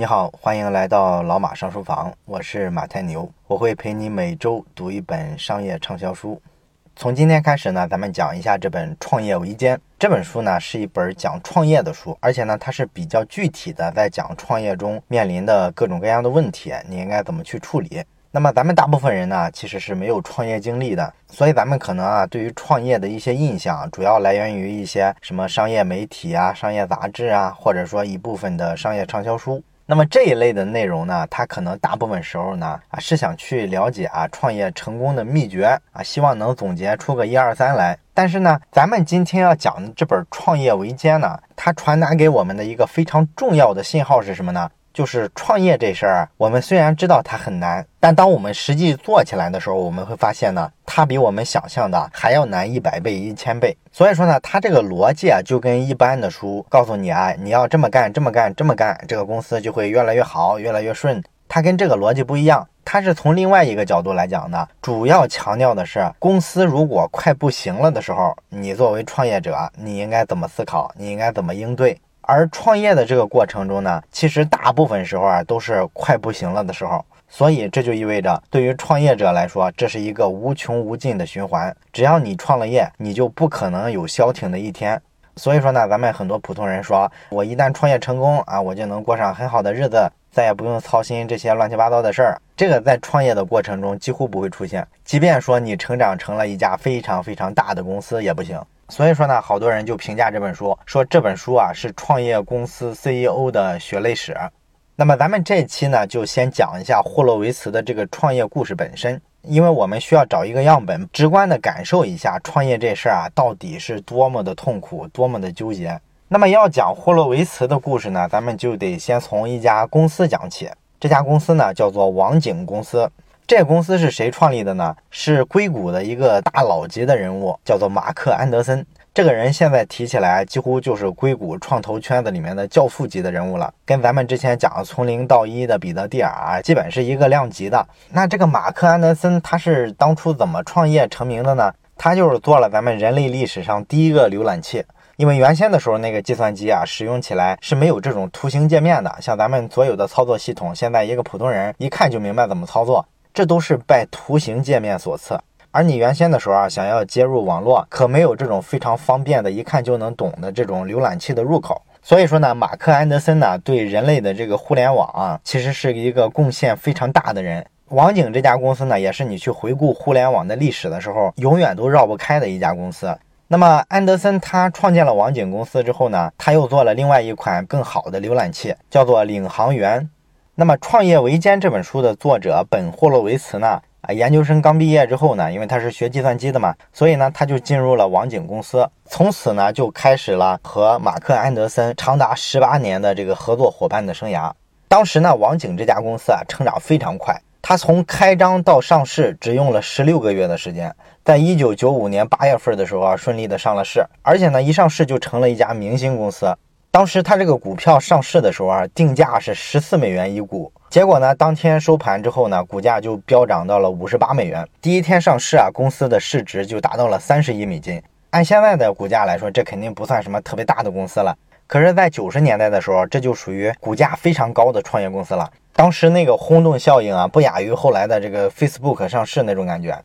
你好，欢迎来到老马上书房，我是马太牛，我会陪你每周读一本商业畅销书。从今天开始呢，咱们讲一下这本《创业维艰》这本书呢，是一本讲创业的书，而且呢，它是比较具体的，在讲创业中面临的各种各样的问题，你应该怎么去处理。那么咱们大部分人呢，其实是没有创业经历的，所以咱们可能啊，对于创业的一些印象，主要来源于一些什么商业媒体啊、商业杂志啊，或者说一部分的商业畅销书。那么这一类的内容呢，他可能大部分时候呢啊是想去了解啊创业成功的秘诀啊，希望能总结出个一二三来。但是呢，咱们今天要讲的这本《创业维艰》呢，它传达给我们的一个非常重要的信号是什么呢？就是创业这事儿，我们虽然知道它很难，但当我们实际做起来的时候，我们会发现呢，它比我们想象的还要难一百倍、一千倍。所以说呢，它这个逻辑啊，就跟一般的书告诉你啊，你要这么干、这么干、这么干，这个公司就会越来越好、越来越顺。它跟这个逻辑不一样，它是从另外一个角度来讲的，主要强调的是，公司如果快不行了的时候，你作为创业者，你应该怎么思考，你应该怎么应对。而创业的这个过程中呢，其实大部分时候啊都是快不行了的时候，所以这就意味着对于创业者来说，这是一个无穷无尽的循环。只要你创了业，你就不可能有消停的一天。所以说呢，咱们很多普通人说，我一旦创业成功啊，我就能过上很好的日子，再也不用操心这些乱七八糟的事儿。这个在创业的过程中几乎不会出现，即便说你成长成了一家非常非常大的公司也不行。所以说呢，好多人就评价这本书，说这本书啊是创业公司 CEO 的血泪史。那么咱们这期呢，就先讲一下霍洛维茨的这个创业故事本身，因为我们需要找一个样本，直观的感受一下创业这事儿啊到底是多么的痛苦，多么的纠结。那么要讲霍洛维茨的故事呢，咱们就得先从一家公司讲起。这家公司呢叫做网景公司。这公司是谁创立的呢？是硅谷的一个大佬级的人物，叫做马克·安德森。这个人现在提起来，几乎就是硅谷创投圈子里面的教父级的人物了，跟咱们之前讲从零到一的彼得·蒂尔啊，基本是一个量级的。那这个马克·安德森他是当初怎么创业成名的呢？他就是做了咱们人类历史上第一个浏览器。因为原先的时候，那个计算机啊，使用起来是没有这种图形界面的，像咱们所有的操作系统，现在一个普通人一看就明白怎么操作。这都是拜图形界面所赐，而你原先的时候啊，想要接入网络，可没有这种非常方便的，一看就能懂的这种浏览器的入口。所以说呢，马克安德森呢，对人类的这个互联网啊，其实是一个贡献非常大的人。网景这家公司呢，也是你去回顾互联网的历史的时候，永远都绕不开的一家公司。那么安德森他创建了网景公司之后呢，他又做了另外一款更好的浏览器，叫做领航员。那么，《创业维艰》这本书的作者本霍洛维茨呢？啊，研究生刚毕业之后呢，因为他是学计算机的嘛，所以呢，他就进入了网景公司，从此呢，就开始了和马克·安德森长达十八年的这个合作伙伴的生涯。当时呢，网景这家公司啊，成长非常快，它从开张到上市只用了十六个月的时间，在一九九五年八月份的时候啊，顺利的上了市，而且呢，一上市就成了一家明星公司。当时它这个股票上市的时候啊，定价是十四美元一股，结果呢，当天收盘之后呢，股价就飙涨到了五十八美元。第一天上市啊，公司的市值就达到了三十亿美金。按现在的股价来说，这肯定不算什么特别大的公司了。可是，在九十年代的时候，这就属于股价非常高的创业公司了。当时那个轰动效应啊，不亚于后来的这个 Facebook 上市那种感觉。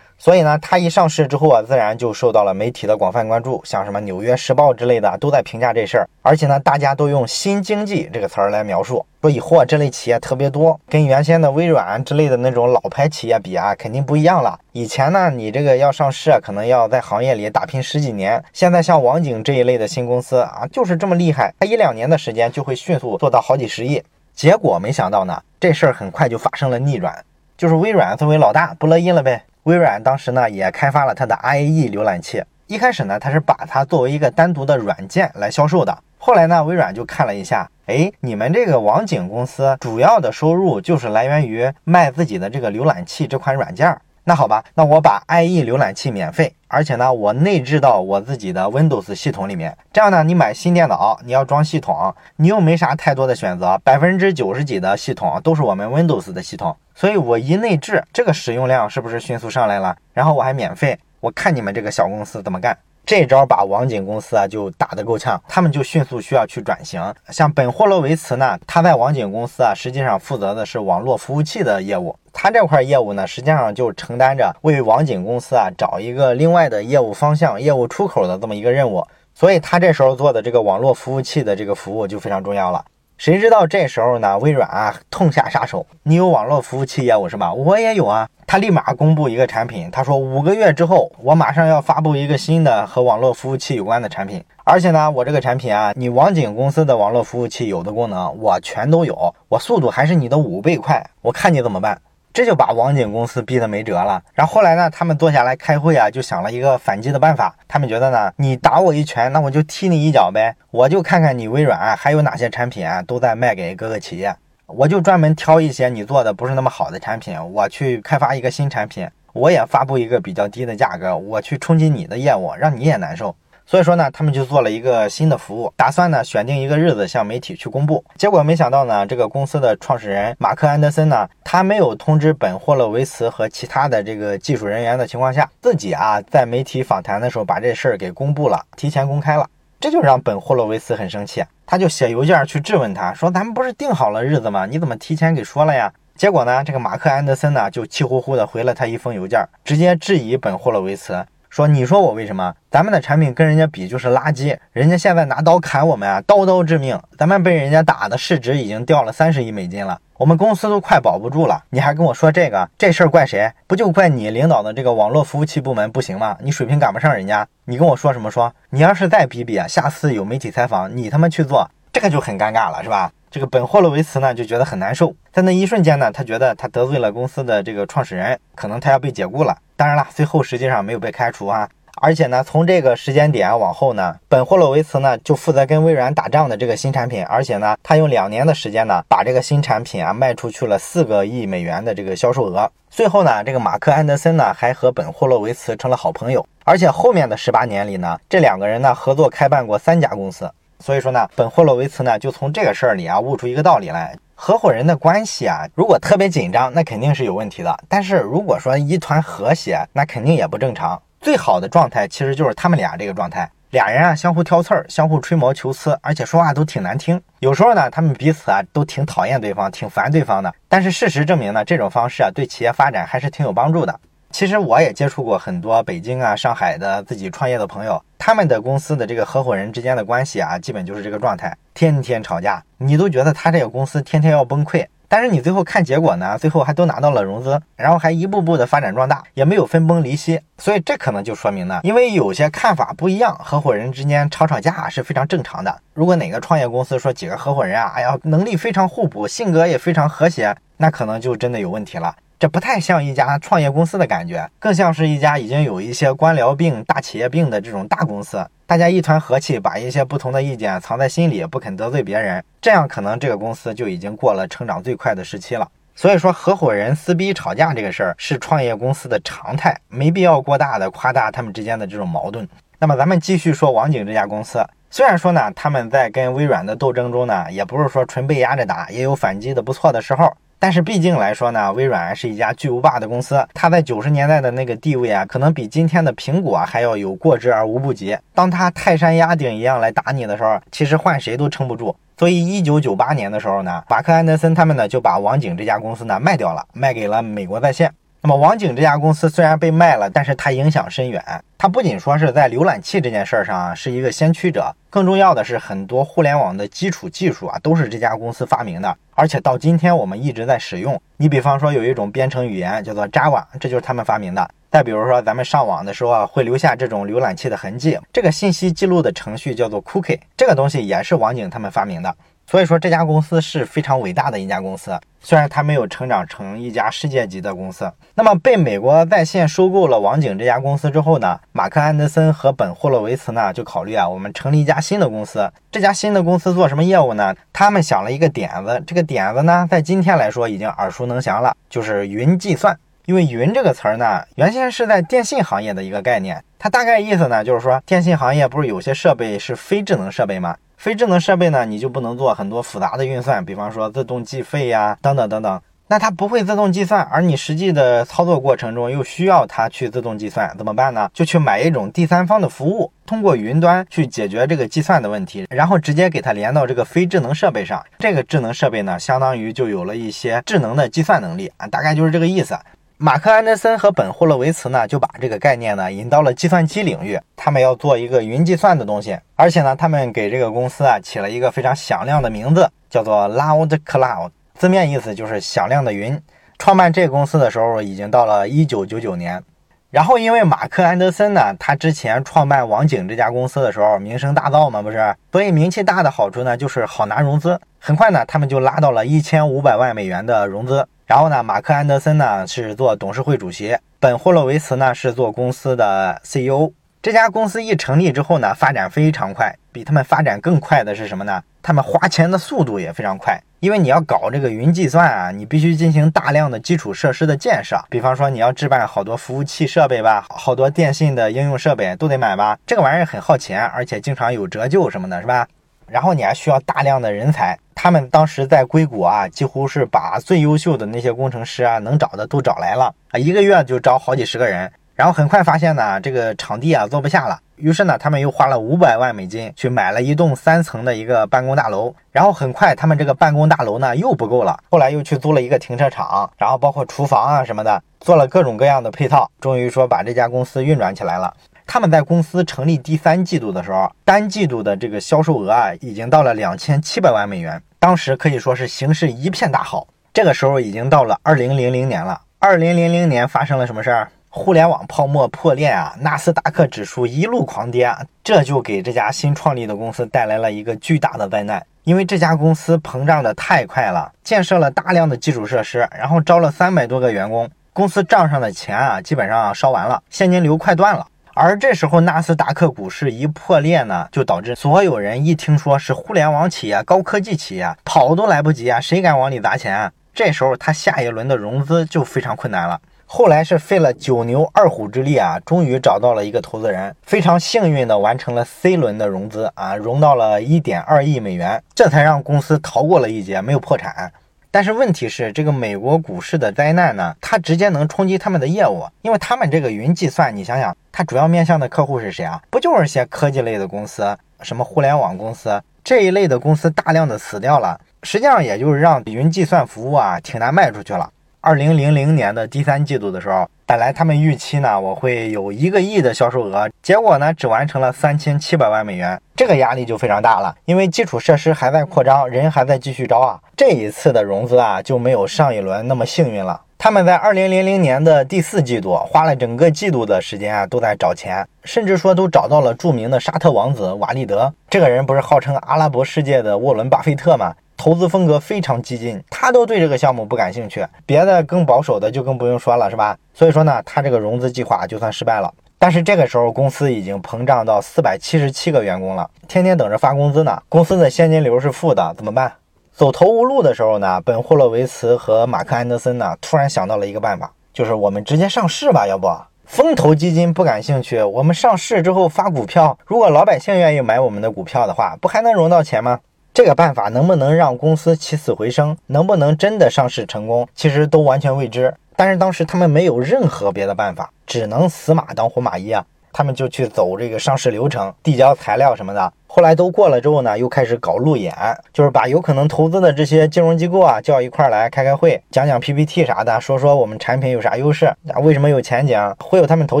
所以呢，它一上市之后啊，自然就受到了媒体的广泛关注，像什么《纽约时报》之类的都在评价这事儿。而且呢，大家都用“新经济”这个词儿来描述，说以后啊这类企业特别多，跟原先的微软之类的那种老牌企业比啊，肯定不一样了。以前呢，你这个要上市，可能要在行业里打拼十几年。现在像网景这一类的新公司啊，就是这么厉害，它一两年的时间就会迅速做到好几十亿。结果没想到呢，这事儿很快就发生了逆转，就是微软作为老大不乐意了呗。微软当时呢也开发了它的 IE 浏览器，一开始呢它是把它作为一个单独的软件来销售的，后来呢微软就看了一下，哎，你们这个网景公司主要的收入就是来源于卖自己的这个浏览器这款软件儿。那好吧，那我把 IE 浏览器免费，而且呢，我内置到我自己的 Windows 系统里面。这样呢，你买新电脑，你要装系统，你又没啥太多的选择，百分之九十几的系统都是我们 Windows 的系统，所以我一内置，这个使用量是不是迅速上来了？然后我还免费，我看你们这个小公司怎么干。这招把网景公司啊就打得够呛，他们就迅速需要去转型。像本霍洛维茨呢，他在网景公司啊，实际上负责的是网络服务器的业务。他这块业务呢，实际上就承担着为网景公司啊找一个另外的业务方向、业务出口的这么一个任务。所以他这时候做的这个网络服务器的这个服务就非常重要了。谁知道这时候呢？微软啊，痛下杀手。你有网络服务器业务是吧？我也有啊。他立马公布一个产品，他说五个月之后，我马上要发布一个新的和网络服务器有关的产品。而且呢，我这个产品啊，你网景公司的网络服务器有的功能，我全都有，我速度还是你的五倍快。我看你怎么办。这就把网景公司逼得没辙了。然后后来呢，他们坐下来开会啊，就想了一个反击的办法。他们觉得呢，你打我一拳，那我就踢你一脚呗。我就看看你微软还有哪些产品啊，都在卖给各个企业。我就专门挑一些你做的不是那么好的产品，我去开发一个新产品，我也发布一个比较低的价格，我去冲击你的业务，让你也难受。所以说呢，他们就做了一个新的服务，打算呢选定一个日子向媒体去公布。结果没想到呢，这个公司的创始人马克安德森呢，他没有通知本霍洛维茨和其他的这个技术人员的情况下，自己啊在媒体访谈的时候把这事儿给公布了，提前公开了，这就让本霍洛维茨很生气，他就写邮件去质问他说：“咱们不是定好了日子吗？你怎么提前给说了呀？”结果呢，这个马克安德森呢就气呼呼的回了他一封邮件，直接质疑本霍洛维茨。说，你说我为什么？咱们的产品跟人家比就是垃圾，人家现在拿刀砍我们啊，刀刀致命。咱们被人家打的市值已经掉了三十亿美金了，我们公司都快保不住了。你还跟我说这个？这事儿怪谁？不就怪你领导的这个网络服务器部门不行吗？你水平赶不上人家，你跟我说什么？说你要是再比比啊，下次有媒体采访，你他妈去做，这个就很尴尬了，是吧？这个本霍洛维茨呢就觉得很难受，在那一瞬间呢，他觉得他得罪了公司的这个创始人，可能他要被解雇了。当然了，最后实际上没有被开除啊。而且呢，从这个时间点往后呢，本霍洛维茨呢就负责跟微软打仗的这个新产品。而且呢，他用两年的时间呢，把这个新产品啊卖出去了四个亿美元的这个销售额。最后呢，这个马克安德森呢还和本霍洛维茨成了好朋友。而且后面的十八年里呢，这两个人呢合作开办过三家公司。所以说呢，本霍洛维茨呢就从这个事儿里啊悟出一个道理来：合伙人的关系啊，如果特别紧张，那肯定是有问题的；但是如果说一团和谐，那肯定也不正常。最好的状态其实就是他们俩这个状态，俩人啊相互挑刺儿，相互吹毛求疵，而且说话都挺难听。有时候呢，他们彼此啊都挺讨厌对方，挺烦对方的。但是事实证明呢，这种方式啊对企业发展还是挺有帮助的。其实我也接触过很多北京啊、上海的自己创业的朋友，他们的公司的这个合伙人之间的关系啊，基本就是这个状态，天天吵架，你都觉得他这个公司天天要崩溃。但是你最后看结果呢，最后还都拿到了融资，然后还一步步的发展壮大，也没有分崩离析。所以这可能就说明呢，因为有些看法不一样，合伙人之间吵吵架是非常正常的。如果哪个创业公司说几个合伙人啊，哎呀，能力非常互补，性格也非常和谐，那可能就真的有问题了。这不太像一家创业公司的感觉，更像是一家已经有一些官僚病、大企业病的这种大公司。大家一团和气，把一些不同的意见藏在心里，不肯得罪别人，这样可能这个公司就已经过了成长最快的时期了。所以说，合伙人撕逼吵架这个事儿是创业公司的常态，没必要过大的夸大他们之间的这种矛盾。那么咱们继续说网景这家公司，虽然说呢，他们在跟微软的斗争中呢，也不是说纯被压着打，也有反击的不错的时候。但是毕竟来说呢，微软是一家巨无霸的公司，它在九十年代的那个地位啊，可能比今天的苹果还要有过之而无不及。当它泰山压顶一样来打你的时候，其实换谁都撑不住。所以一九九八年的时候呢，马克安德森他们呢就把网景这家公司呢卖掉了，卖给了美国在线。那么网景这家公司虽然被卖了，但是它影响深远。它不仅说是在浏览器这件事儿上是一个先驱者，更重要的是很多互联网的基础技术啊都是这家公司发明的，而且到今天我们一直在使用。你比方说有一种编程语言叫做 Java，这就是他们发明的。再比如说咱们上网的时候啊会留下这种浏览器的痕迹，这个信息记录的程序叫做 Cookie，这个东西也是网景他们发明的。所以说这家公司是非常伟大的一家公司，虽然它没有成长成一家世界级的公司。那么被美国在线收购了网景这家公司之后呢，马克安德森和本霍洛维茨呢就考虑啊，我们成立一家新的公司。这家新的公司做什么业务呢？他们想了一个点子，这个点子呢，在今天来说已经耳熟能详了，就是云计算。因为云这个词儿呢，原先是在电信行业的一个概念，它大概意思呢就是说，电信行业不是有些设备是非智能设备吗？非智能设备呢，你就不能做很多复杂的运算，比方说自动计费呀，等等等等。那它不会自动计算，而你实际的操作过程中又需要它去自动计算，怎么办呢？就去买一种第三方的服务，通过云端去解决这个计算的问题，然后直接给它连到这个非智能设备上。这个智能设备呢，相当于就有了一些智能的计算能力啊，大概就是这个意思。马克安德森和本霍洛维茨呢，就把这个概念呢引到了计算机领域，他们要做一个云计算的东西，而且呢，他们给这个公司啊起了一个非常响亮的名字，叫做 Loud Cloud。字面意思就是响亮的云。创办这个公司的时候已经到了一九九九年，然后因为马克安德森呢，他之前创办网景这家公司的时候名声大噪嘛，不是？所以名气大的好处呢，就是好拿融资。很快呢，他们就拉到了一千五百万美元的融资。然后呢，马克安德森呢是做董事会主席，本霍洛维茨呢是做公司的 CEO。这家公司一成立之后呢，发展非常快。比他们发展更快的是什么呢？他们花钱的速度也非常快。因为你要搞这个云计算啊，你必须进行大量的基础设施的建设。比方说，你要置办好多服务器设备吧，好多电信的应用设备都得买吧。这个玩意儿很耗钱，而且经常有折旧什么的，是吧？然后你还需要大量的人才。他们当时在硅谷啊，几乎是把最优秀的那些工程师啊，能找的都找来了啊，一个月就招好几十个人。然后很快发现呢，这个场地啊坐不下了。于是呢，他们又花了五百万美金去买了一栋三层的一个办公大楼。然后很快，他们这个办公大楼呢又不够了，后来又去租了一个停车场，然后包括厨房啊什么的，做了各种各样的配套，终于说把这家公司运转起来了。他们在公司成立第三季度的时候，单季度的这个销售额啊已经到了两千七百万美元，当时可以说是形势一片大好。这个时候已经到了二零零零年了。二零零零年发生了什么事儿？互联网泡沫破裂啊，纳斯达克指数一路狂跌，这就给这家新创立的公司带来了一个巨大的灾难。因为这家公司膨胀的太快了，建设了大量的基础设施，然后招了三百多个员工，公司账上的钱啊，基本上烧完了，现金流快断了。而这时候纳斯达克股市一破裂呢，就导致所有人一听说是互联网企业、高科技企业，跑都来不及啊，谁敢往里砸钱啊？这时候他下一轮的融资就非常困难了。后来是费了九牛二虎之力啊，终于找到了一个投资人，非常幸运的完成了 C 轮的融资啊，融到了一点二亿美元，这才让公司逃过了一劫，没有破产。但是问题是，这个美国股市的灾难呢，它直接能冲击他们的业务，因为他们这个云计算，你想想，它主要面向的客户是谁啊？不就是些科技类的公司，什么互联网公司这一类的公司大量的死掉了，实际上也就是让云计算服务啊挺难卖出去了。二零零零年的第三季度的时候，本来他们预期呢，我会有一个亿的销售额，结果呢，只完成了三千七百万美元，这个压力就非常大了，因为基础设施还在扩张，人还在继续招啊。这一次的融资啊，就没有上一轮那么幸运了。他们在二零零零年的第四季度，花了整个季度的时间啊，都在找钱，甚至说都找到了著名的沙特王子瓦利德，这个人不是号称阿拉伯世界的沃伦巴菲特吗？投资风格非常激进，他都对这个项目不感兴趣，别的更保守的就更不用说了，是吧？所以说呢，他这个融资计划就算失败了。但是这个时候公司已经膨胀到四百七十七个员工了，天天等着发工资呢，公司的现金流是负的，怎么办？走投无路的时候呢，本霍洛维茨和马克安德森呢突然想到了一个办法，就是我们直接上市吧，要不？风投基金不感兴趣，我们上市之后发股票，如果老百姓愿意买我们的股票的话，不还能融到钱吗？这个办法能不能让公司起死回生，能不能真的上市成功，其实都完全未知。但是当时他们没有任何别的办法，只能死马当活马医啊。他们就去走这个上市流程，递交材料什么的。后来都过了之后呢，又开始搞路演，就是把有可能投资的这些金融机构啊叫一块儿来开开会，讲讲 PPT 啥的，说说我们产品有啥优势，啊为什么有前景，忽悠他们投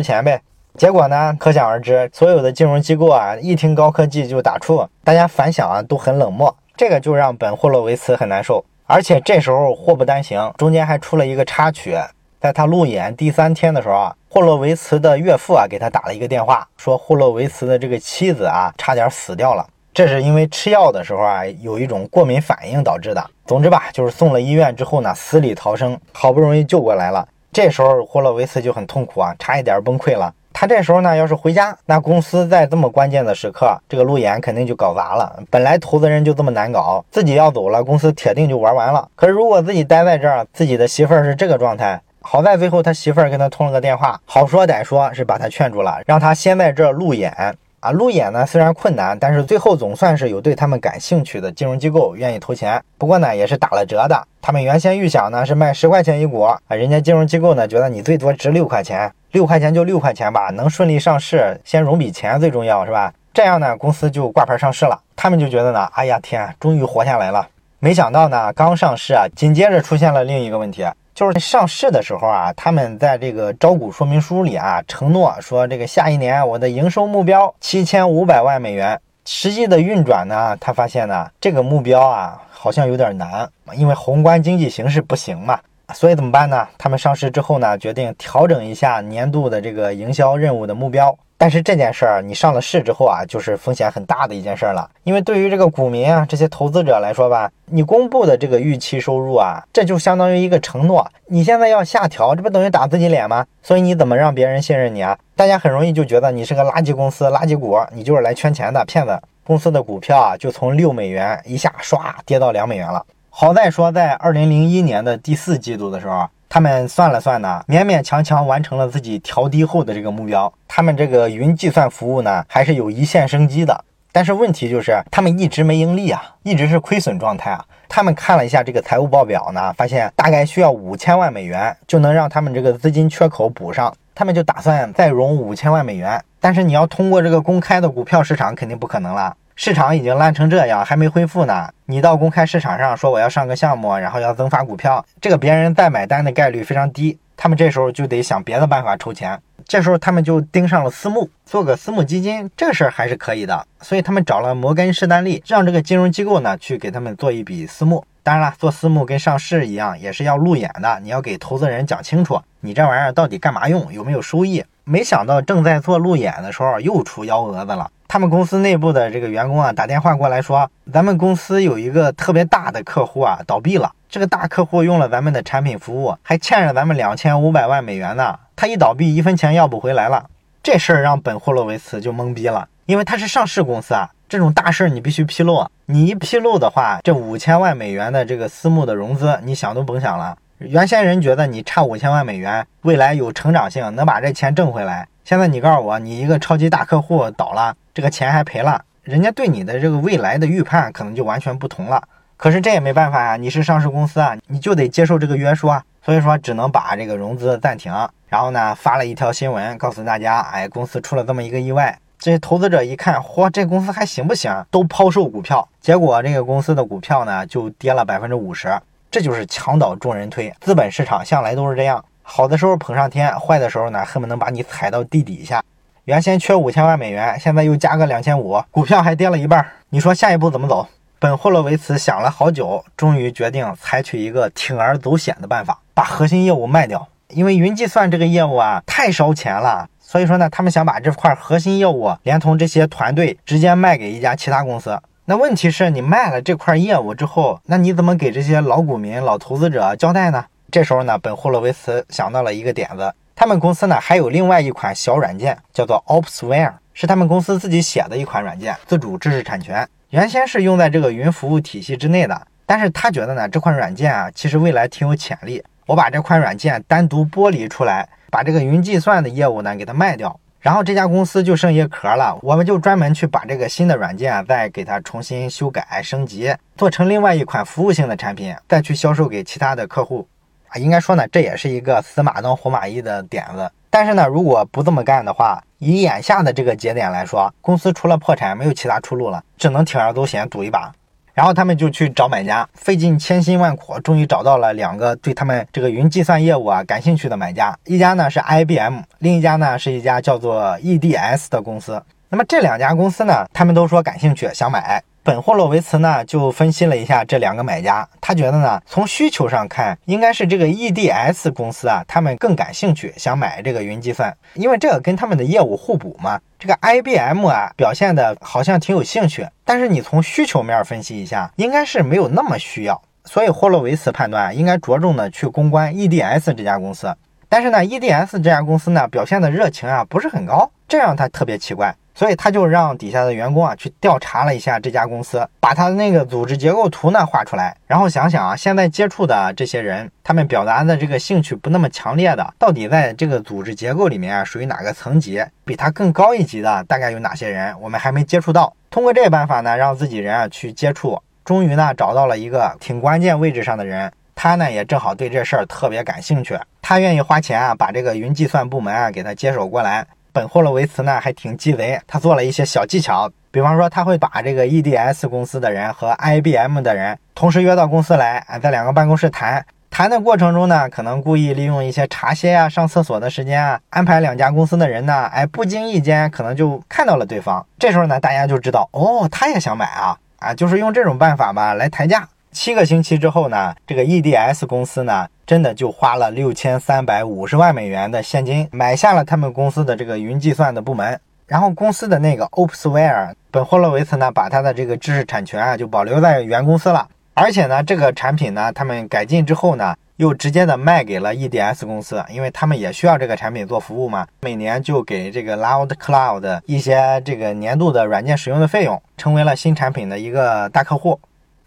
钱呗。结果呢？可想而知，所有的金融机构啊，一听高科技就打怵，大家反响啊都很冷漠，这个就让本霍洛维茨很难受。而且这时候祸不单行，中间还出了一个插曲，在他路演第三天的时候啊，霍洛维茨的岳父啊给他打了一个电话，说霍洛维茨的这个妻子啊差点死掉了，这是因为吃药的时候啊有一种过敏反应导致的。总之吧，就是送了医院之后呢，死里逃生，好不容易救过来了。这时候霍洛维茨就很痛苦啊，差一点崩溃了。他这时候呢，要是回家，那公司在这么关键的时刻，这个路演肯定就搞砸了。本来投资人就这么难搞，自己要走了，公司铁定就玩完了。可是如果自己待在这儿，自己的媳妇儿是这个状态，好在最后他媳妇儿跟他通了个电话，好说歹说是把他劝住了，让他先在这路演，啊，路演呢虽然困难，但是最后总算是有对他们感兴趣的金融机构愿意投钱。不过呢，也是打了折的。他们原先预想呢是卖十块钱一股啊，人家金融机构呢觉得你最多值六块钱，六块钱就六块钱吧，能顺利上市，先融笔钱最重要是吧？这样呢，公司就挂牌上市了。他们就觉得呢，哎呀天，终于活下来了。没想到呢，刚上市啊，紧接着出现了另一个问题。就是上市的时候啊，他们在这个招股说明书里啊，承诺说这个下一年我的营收目标七千五百万美元。实际的运转呢，他发现呢，这个目标啊好像有点难，因为宏观经济形势不行嘛。所以怎么办呢？他们上市之后呢，决定调整一下年度的这个营销任务的目标。但是这件事儿，你上了市之后啊，就是风险很大的一件事儿了。因为对于这个股民啊，这些投资者来说吧，你公布的这个预期收入啊，这就相当于一个承诺。你现在要下调，这不等于打自己脸吗？所以你怎么让别人信任你啊？大家很容易就觉得你是个垃圾公司、垃圾股，你就是来圈钱的骗子。公司的股票啊，就从六美元一下唰跌到两美元了。好在说，在二零零一年的第四季度的时候。他们算了算呢，勉勉强强完成了自己调低后的这个目标。他们这个云计算服务呢，还是有一线生机的。但是问题就是，他们一直没盈利啊，一直是亏损状态啊。他们看了一下这个财务报表呢，发现大概需要五千万美元就能让他们这个资金缺口补上。他们就打算再融五千万美元，但是你要通过这个公开的股票市场，肯定不可能了。市场已经烂成这样，还没恢复呢。你到公开市场上说我要上个项目，然后要增发股票，这个别人再买单的概率非常低。他们这时候就得想别的办法筹钱。这时候他们就盯上了私募，做个私募基金，这事儿还是可以的。所以他们找了摩根士丹利，让这个金融机构呢去给他们做一笔私募。当然了，做私募跟上市一样，也是要路演的。你要给投资人讲清楚，你这玩意儿到底干嘛用，有没有收益。没想到正在做路演的时候，又出幺蛾子了。他们公司内部的这个员工啊，打电话过来说，咱们公司有一个特别大的客户啊，倒闭了。这个大客户用了咱们的产品服务，还欠着咱们两千五百万美元呢。他一倒闭，一分钱要不回来了。这事儿让本霍洛维茨就懵逼了，因为他是上市公司啊，这种大事儿你必须披露。你一披露的话，这五千万美元的这个私募的融资，你想都甭想了。原先人觉得你差五千万美元，未来有成长性，能把这钱挣回来。现在你告诉我，你一个超级大客户倒了，这个钱还赔了，人家对你的这个未来的预判可能就完全不同了。可是这也没办法呀，你是上市公司啊，你就得接受这个约束啊。所以说只能把这个融资暂停，然后呢发了一条新闻告诉大家，哎，公司出了这么一个意外。这些投资者一看，嚯，这公司还行不行？都抛售股票，结果这个公司的股票呢就跌了百分之五十。这就是墙倒众人推，资本市场向来都是这样。好的时候捧上天，坏的时候呢，恨不能把你踩到地底下。原先缺五千万美元，现在又加个两千五，股票还跌了一半。你说下一步怎么走？本霍洛维茨想了好久，终于决定采取一个铤而走险的办法，把核心业务卖掉。因为云计算这个业务啊，太烧钱了，所以说呢，他们想把这块核心业务连同这些团队直接卖给一家其他公司。那问题是你卖了这块业务之后，那你怎么给这些老股民、老投资者交代呢？这时候呢，本霍洛维茨想到了一个点子。他们公司呢还有另外一款小软件，叫做 Opsware，是他们公司自己写的一款软件，自主知识产权。原先是用在这个云服务体系之内的，但是他觉得呢，这款软件啊，其实未来挺有潜力。我把这款软件单独剥离出来，把这个云计算的业务呢给它卖掉，然后这家公司就剩一壳了。我们就专门去把这个新的软件再给它重新修改升级，做成另外一款服务性的产品，再去销售给其他的客户。啊，应该说呢，这也是一个死马当活马医的点子。但是呢，如果不这么干的话，以眼下的这个节点来说，公司除了破产没有其他出路了，只能铤而走险赌一把。然后他们就去找买家，费尽千辛万苦，终于找到了两个对他们这个云计算业务啊感兴趣的买家。一家呢是 IBM，另一家呢是一家叫做 EDS 的公司。那么这两家公司呢，他们都说感兴趣，想买。本霍洛维茨呢就分析了一下这两个买家，他觉得呢从需求上看，应该是这个 EDS 公司啊，他们更感兴趣，想买这个云计算，因为这个跟他们的业务互补嘛。这个 IBM 啊表现的好像挺有兴趣，但是你从需求面分析一下，应该是没有那么需要，所以霍洛维茨判断应该着重的去公关 EDS 这家公司。但是呢，EDS 这家公司呢表现的热情啊不是很高，这让他特别奇怪。所以他就让底下的员工啊去调查了一下这家公司，把他的那个组织结构图呢画出来，然后想想啊，现在接触的这些人，他们表达的这个兴趣不那么强烈的，到底在这个组织结构里面啊属于哪个层级？比他更高一级的大概有哪些人？我们还没接触到。通过这个办法呢，让自己人啊去接触，终于呢找到了一个挺关键位置上的人，他呢也正好对这事儿特别感兴趣，他愿意花钱啊把这个云计算部门啊给他接手过来。本霍洛维茨呢还挺鸡贼，他做了一些小技巧，比方说他会把这个 EDS 公司的人和 IBM 的人同时约到公司来，啊，在两个办公室谈。谈的过程中呢，可能故意利用一些茶歇啊、上厕所的时间啊，安排两家公司的人呢，哎，不经意间可能就看到了对方。这时候呢，大家就知道，哦，他也想买啊，啊，就是用这种办法吧来抬价。七个星期之后呢，这个 EDS 公司呢，真的就花了六千三百五十万美元的现金买下了他们公司的这个云计算的部门。然后公司的那个 Opsware 本霍洛维茨呢，把他的这个知识产权啊，就保留在原公司了。而且呢，这个产品呢，他们改进之后呢，又直接的卖给了 EDS 公司，因为他们也需要这个产品做服务嘛。每年就给这个 Loud Cloud 一些这个年度的软件使用的费用，成为了新产品的一个大客户。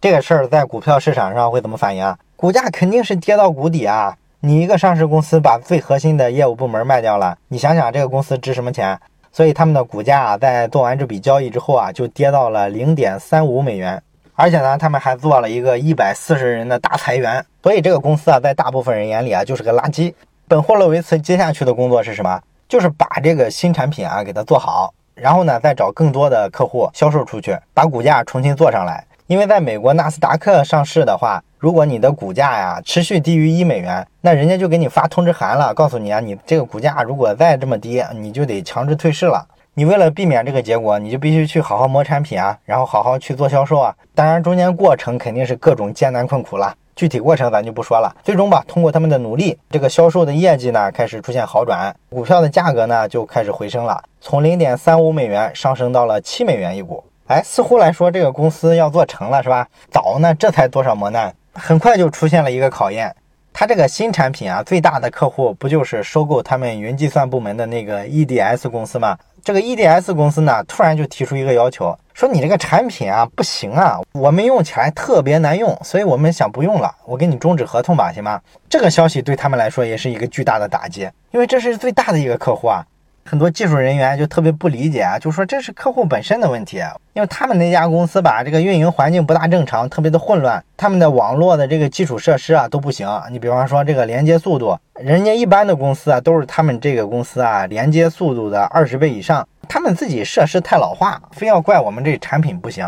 这个事儿在股票市场上会怎么反应啊？股价肯定是跌到谷底啊！你一个上市公司把最核心的业务部门卖掉了，你想想这个公司值什么钱？所以他们的股价啊，在做完这笔交易之后啊，就跌到了零点三五美元。而且呢，他们还做了一个一百四十人的大裁员。所以这个公司啊，在大部分人眼里啊，就是个垃圾。本霍洛维茨接下去的工作是什么？就是把这个新产品啊给它做好，然后呢，再找更多的客户销售出去，把股价重新做上来。因为在美国纳斯达克上市的话，如果你的股价呀持续低于一美元，那人家就给你发通知函了，告诉你啊，你这个股价如果再这么低，你就得强制退市了。你为了避免这个结果，你就必须去好好磨产品啊，然后好好去做销售啊。当然，中间过程肯定是各种艰难困苦了，具体过程咱就不说了。最终吧，通过他们的努力，这个销售的业绩呢开始出现好转，股票的价格呢就开始回升了，从零点三五美元上升到了七美元一股。哎，似乎来说这个公司要做成了是吧？早呢，这才多少磨难，很快就出现了一个考验。他这个新产品啊，最大的客户不就是收购他们云计算部门的那个 EDS 公司吗？这个 EDS 公司呢，突然就提出一个要求，说你这个产品啊不行啊，我们用起来特别难用，所以我们想不用了，我给你终止合同吧，行吗？这个消息对他们来说也是一个巨大的打击，因为这是最大的一个客户啊。很多技术人员就特别不理解啊，就说这是客户本身的问题，因为他们那家公司吧，这个运营环境不大正常，特别的混乱，他们的网络的这个基础设施啊都不行。你比方说这个连接速度，人家一般的公司啊都是他们这个公司啊连接速度的二十倍以上，他们自己设施太老化，非要怪我们这产品不行。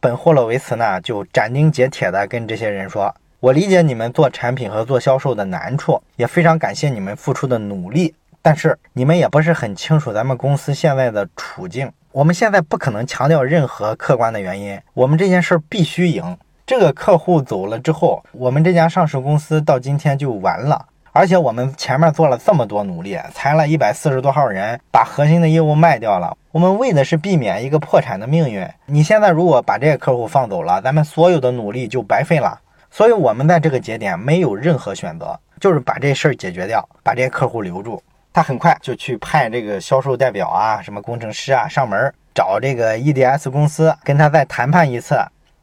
本霍洛维茨呢就斩钉截铁的跟这些人说，我理解你们做产品和做销售的难处，也非常感谢你们付出的努力。但是你们也不是很清楚咱们公司现在的处境。我们现在不可能强调任何客观的原因，我们这件事儿必须赢。这个客户走了之后，我们这家上市公司到今天就完了。而且我们前面做了这么多努力，裁了一百四十多号人，把核心的业务卖掉了。我们为的是避免一个破产的命运。你现在如果把这个客户放走了，咱们所有的努力就白费了。所以，我们在这个节点没有任何选择，就是把这事儿解决掉，把这些客户留住。他很快就去派这个销售代表啊，什么工程师啊上门找这个 EDS 公司，跟他再谈判一次。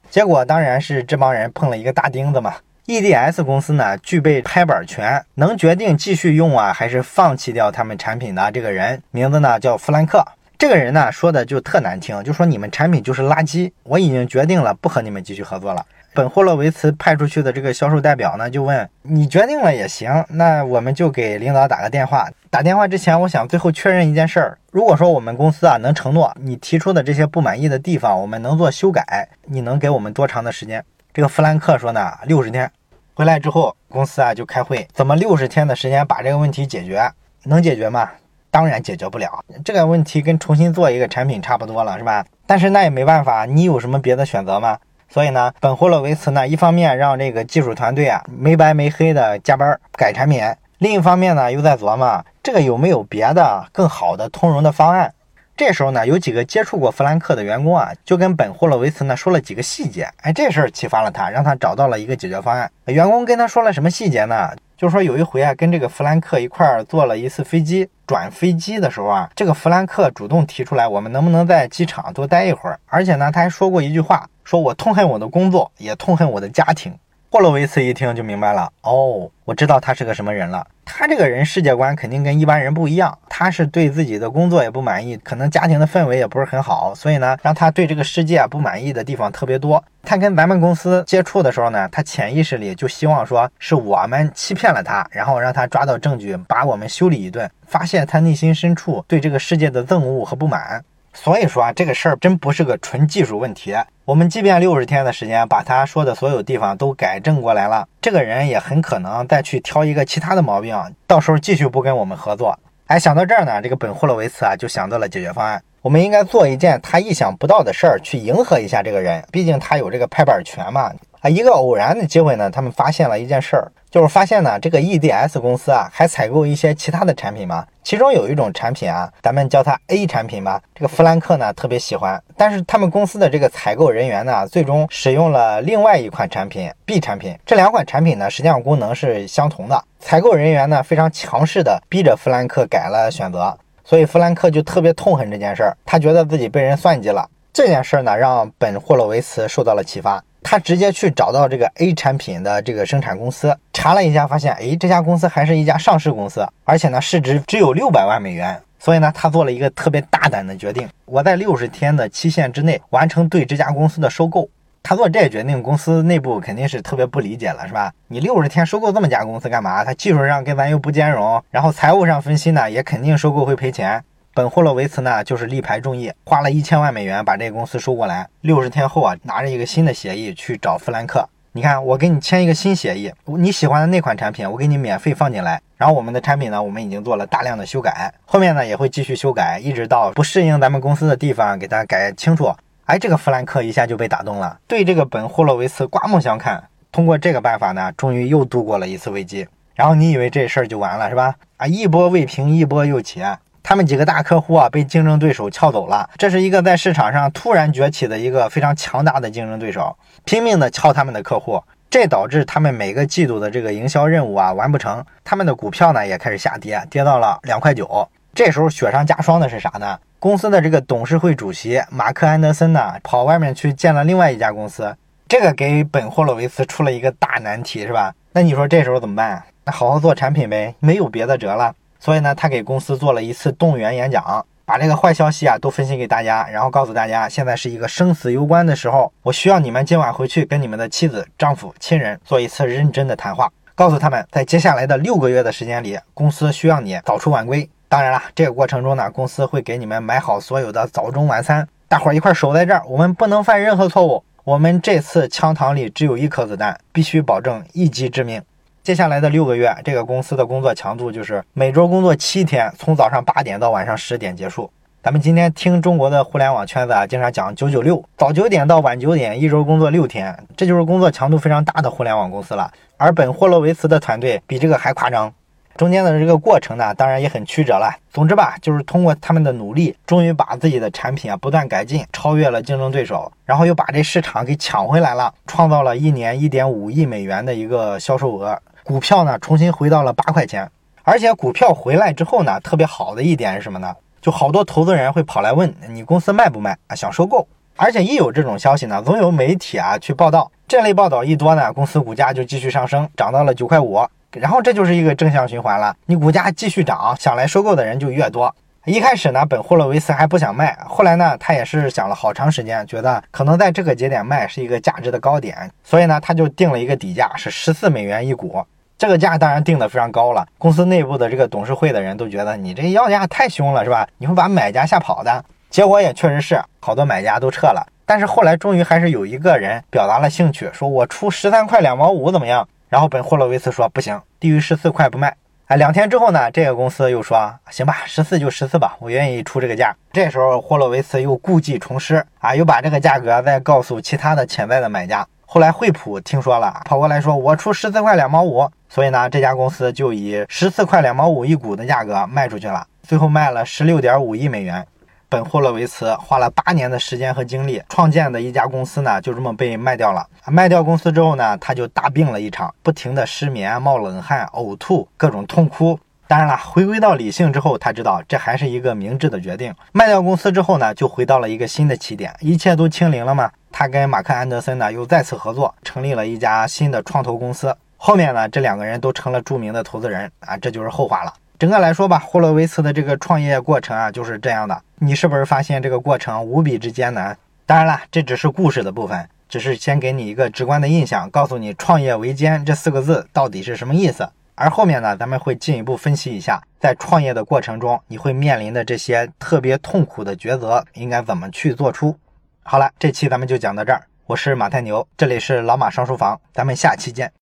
结果当然是这帮人碰了一个大钉子嘛。EDS 公司呢，具备拍板权，能决定继续用啊，还是放弃掉他们产品的这个人，名字呢叫弗兰克。这个人呢说的就特难听，就说你们产品就是垃圾，我已经决定了不和你们继续合作了。本霍洛维茨派出去的这个销售代表呢，就问你决定了也行，那我们就给领导打个电话。打电话之前，我想最后确认一件事儿：如果说我们公司啊能承诺你提出的这些不满意的地方，我们能做修改，你能给我们多长的时间？这个弗兰克说呢，六十天。回来之后，公司啊就开会，怎么六十天的时间把这个问题解决？能解决吗？当然解决不了。这个问题跟重新做一个产品差不多了，是吧？但是那也没办法，你有什么别的选择吗？所以呢，本霍洛维茨呢，一方面让这个技术团队啊没白没黑的加班改产品，另一方面呢，又在琢磨这个有没有别的更好的通融的方案。这时候呢，有几个接触过弗兰克的员工啊，就跟本霍洛维茨呢说了几个细节。哎，这事儿启发了他，让他找到了一个解决方案。员工跟他说了什么细节呢？就是说有一回啊，跟这个弗兰克一块儿坐了一次飞机，转飞机的时候啊，这个弗兰克主动提出来，我们能不能在机场多待一会儿？而且呢，他还说过一句话，说我痛恨我的工作，也痛恨我的家庭。霍洛维茨一听就明白了，哦，我知道他是个什么人了。他这个人世界观肯定跟一般人不一样，他是对自己的工作也不满意，可能家庭的氛围也不是很好，所以呢，让他对这个世界不满意的地方特别多。他跟咱们公司接触的时候呢，他潜意识里就希望说是我们欺骗了他，然后让他抓到证据，把我们修理一顿，发现他内心深处对这个世界的憎恶和不满。所以说啊，这个事儿真不是个纯技术问题。我们即便六十天的时间把他说的所有地方都改正过来了，这个人也很可能再去挑一个其他的毛病，到时候继续不跟我们合作。哎，想到这儿呢，这个本霍洛维茨啊就想到了解决方案。我们应该做一件他意想不到的事儿，去迎合一下这个人，毕竟他有这个拍板权嘛。啊，一个偶然的机会呢，他们发现了一件事儿，就是发现呢，这个 EDS 公司啊，还采购一些其他的产品嘛。其中有一种产品啊，咱们叫它 A 产品吧。这个弗兰克呢特别喜欢，但是他们公司的这个采购人员呢，最终使用了另外一款产品 B 产品。这两款产品呢，实际上功能是相同的。采购人员呢非常强势的逼着弗兰克改了选择，所以弗兰克就特别痛恨这件事儿，他觉得自己被人算计了。这件事儿呢，让本霍洛维茨受到了启发。他直接去找到这个 A 产品的这个生产公司，查了一下，发现，哎，这家公司还是一家上市公司，而且呢，市值只有六百万美元。所以呢，他做了一个特别大胆的决定，我在六十天的期限之内完成对这家公司的收购。他做这决定，公司内部肯定是特别不理解了，是吧？你六十天收购这么家公司干嘛？他技术上跟咱又不兼容，然后财务上分析呢，也肯定收购会赔钱。本霍洛维茨呢，就是力排众议，花了一千万美元把这个公司收过来。六十天后啊，拿着一个新的协议去找弗兰克。你看，我给你签一个新协议，你喜欢的那款产品，我给你免费放进来。然后我们的产品呢，我们已经做了大量的修改，后面呢也会继续修改，一直到不适应咱们公司的地方给它改清楚。哎，这个弗兰克一下就被打动了，对这个本霍洛维茨刮目相看。通过这个办法呢，终于又度过了一次危机。然后你以为这事儿就完了是吧？啊，一波未平，一波又起。他们几个大客户啊，被竞争对手撬走了。这是一个在市场上突然崛起的一个非常强大的竞争对手，拼命的撬他们的客户，这导致他们每个季度的这个营销任务啊完不成，他们的股票呢也开始下跌，跌到了两块九。这时候雪上加霜的是啥呢？公司的这个董事会主席马克安德森呢，跑外面去建了另外一家公司，这个给本霍洛维茨出了一个大难题，是吧？那你说这时候怎么办？那好好做产品呗，没有别的辙了。所以呢，他给公司做了一次动员演讲，把这个坏消息啊都分析给大家，然后告诉大家，现在是一个生死攸关的时候，我需要你们今晚回去跟你们的妻子、丈夫、亲人做一次认真的谈话，告诉他们，在接下来的六个月的时间里，公司需要你早出晚归。当然了，这个过程中呢，公司会给你们买好所有的早中晚餐，大伙儿一块守在这儿，我们不能犯任何错误。我们这次枪膛里只有一颗子弹，必须保证一击致命。接下来的六个月，这个公司的工作强度就是每周工作七天，从早上八点到晚上十点结束。咱们今天听中国的互联网圈子啊，经常讲九九六，早九点到晚九点，一周工作六天，这就是工作强度非常大的互联网公司了。而本霍洛维茨的团队比这个还夸张，中间的这个过程呢，当然也很曲折了。总之吧，就是通过他们的努力，终于把自己的产品啊不断改进，超越了竞争对手，然后又把这市场给抢回来了，创造了一年一点五亿美元的一个销售额。股票呢重新回到了八块钱，而且股票回来之后呢，特别好的一点是什么呢？就好多投资人会跑来问你公司卖不卖啊，想收购。而且一有这种消息呢，总有媒体啊去报道，这类报道一多呢，公司股价就继续上升，涨到了九块五，然后这就是一个正向循环了。你股价继续涨，想来收购的人就越多。一开始呢，本霍洛维茨还不想卖，后来呢，他也是想了好长时间，觉得可能在这个节点卖是一个价值的高点，所以呢，他就定了一个底价，是十四美元一股。这个价当然定的非常高了，公司内部的这个董事会的人都觉得你这要价太凶了，是吧？你会把买家吓跑的。结果也确实是，好多买家都撤了。但是后来终于还是有一个人表达了兴趣，说我出十三块两毛五怎么样？然后本霍洛维茨说不行，低于十四块不卖。哎，两天之后呢，这个公司又说行吧，十四就十四吧，我愿意出这个价。这时候霍洛维茨又故技重施啊，又把这个价格再告诉其他的潜在的买家。后来惠普听说了，跑过来说我出十四块两毛五。所以呢，这家公司就以十四块两毛五一股的价格卖出去了，最后卖了十六点五亿美元。本霍洛维茨花了八年的时间和精力创建的一家公司呢，就这么被卖掉了。卖掉公司之后呢，他就大病了一场，不停的失眠、冒冷汗、呕吐，各种痛哭。当然了，回归到理性之后，他知道这还是一个明智的决定。卖掉公司之后呢，就回到了一个新的起点，一切都清零了吗？他跟马克·安德森呢又再次合作，成立了一家新的创投公司。后面呢，这两个人都成了著名的投资人啊，这就是后话了。整个来说吧，霍洛维茨的这个创业过程啊，就是这样的。你是不是发现这个过程无比之艰难？当然了，这只是故事的部分，只是先给你一个直观的印象，告诉你“创业维艰”这四个字到底是什么意思。而后面呢，咱们会进一步分析一下，在创业的过程中，你会面临的这些特别痛苦的抉择，应该怎么去做出。好了，这期咱们就讲到这儿。我是马太牛，这里是老马上书房，咱们下期见。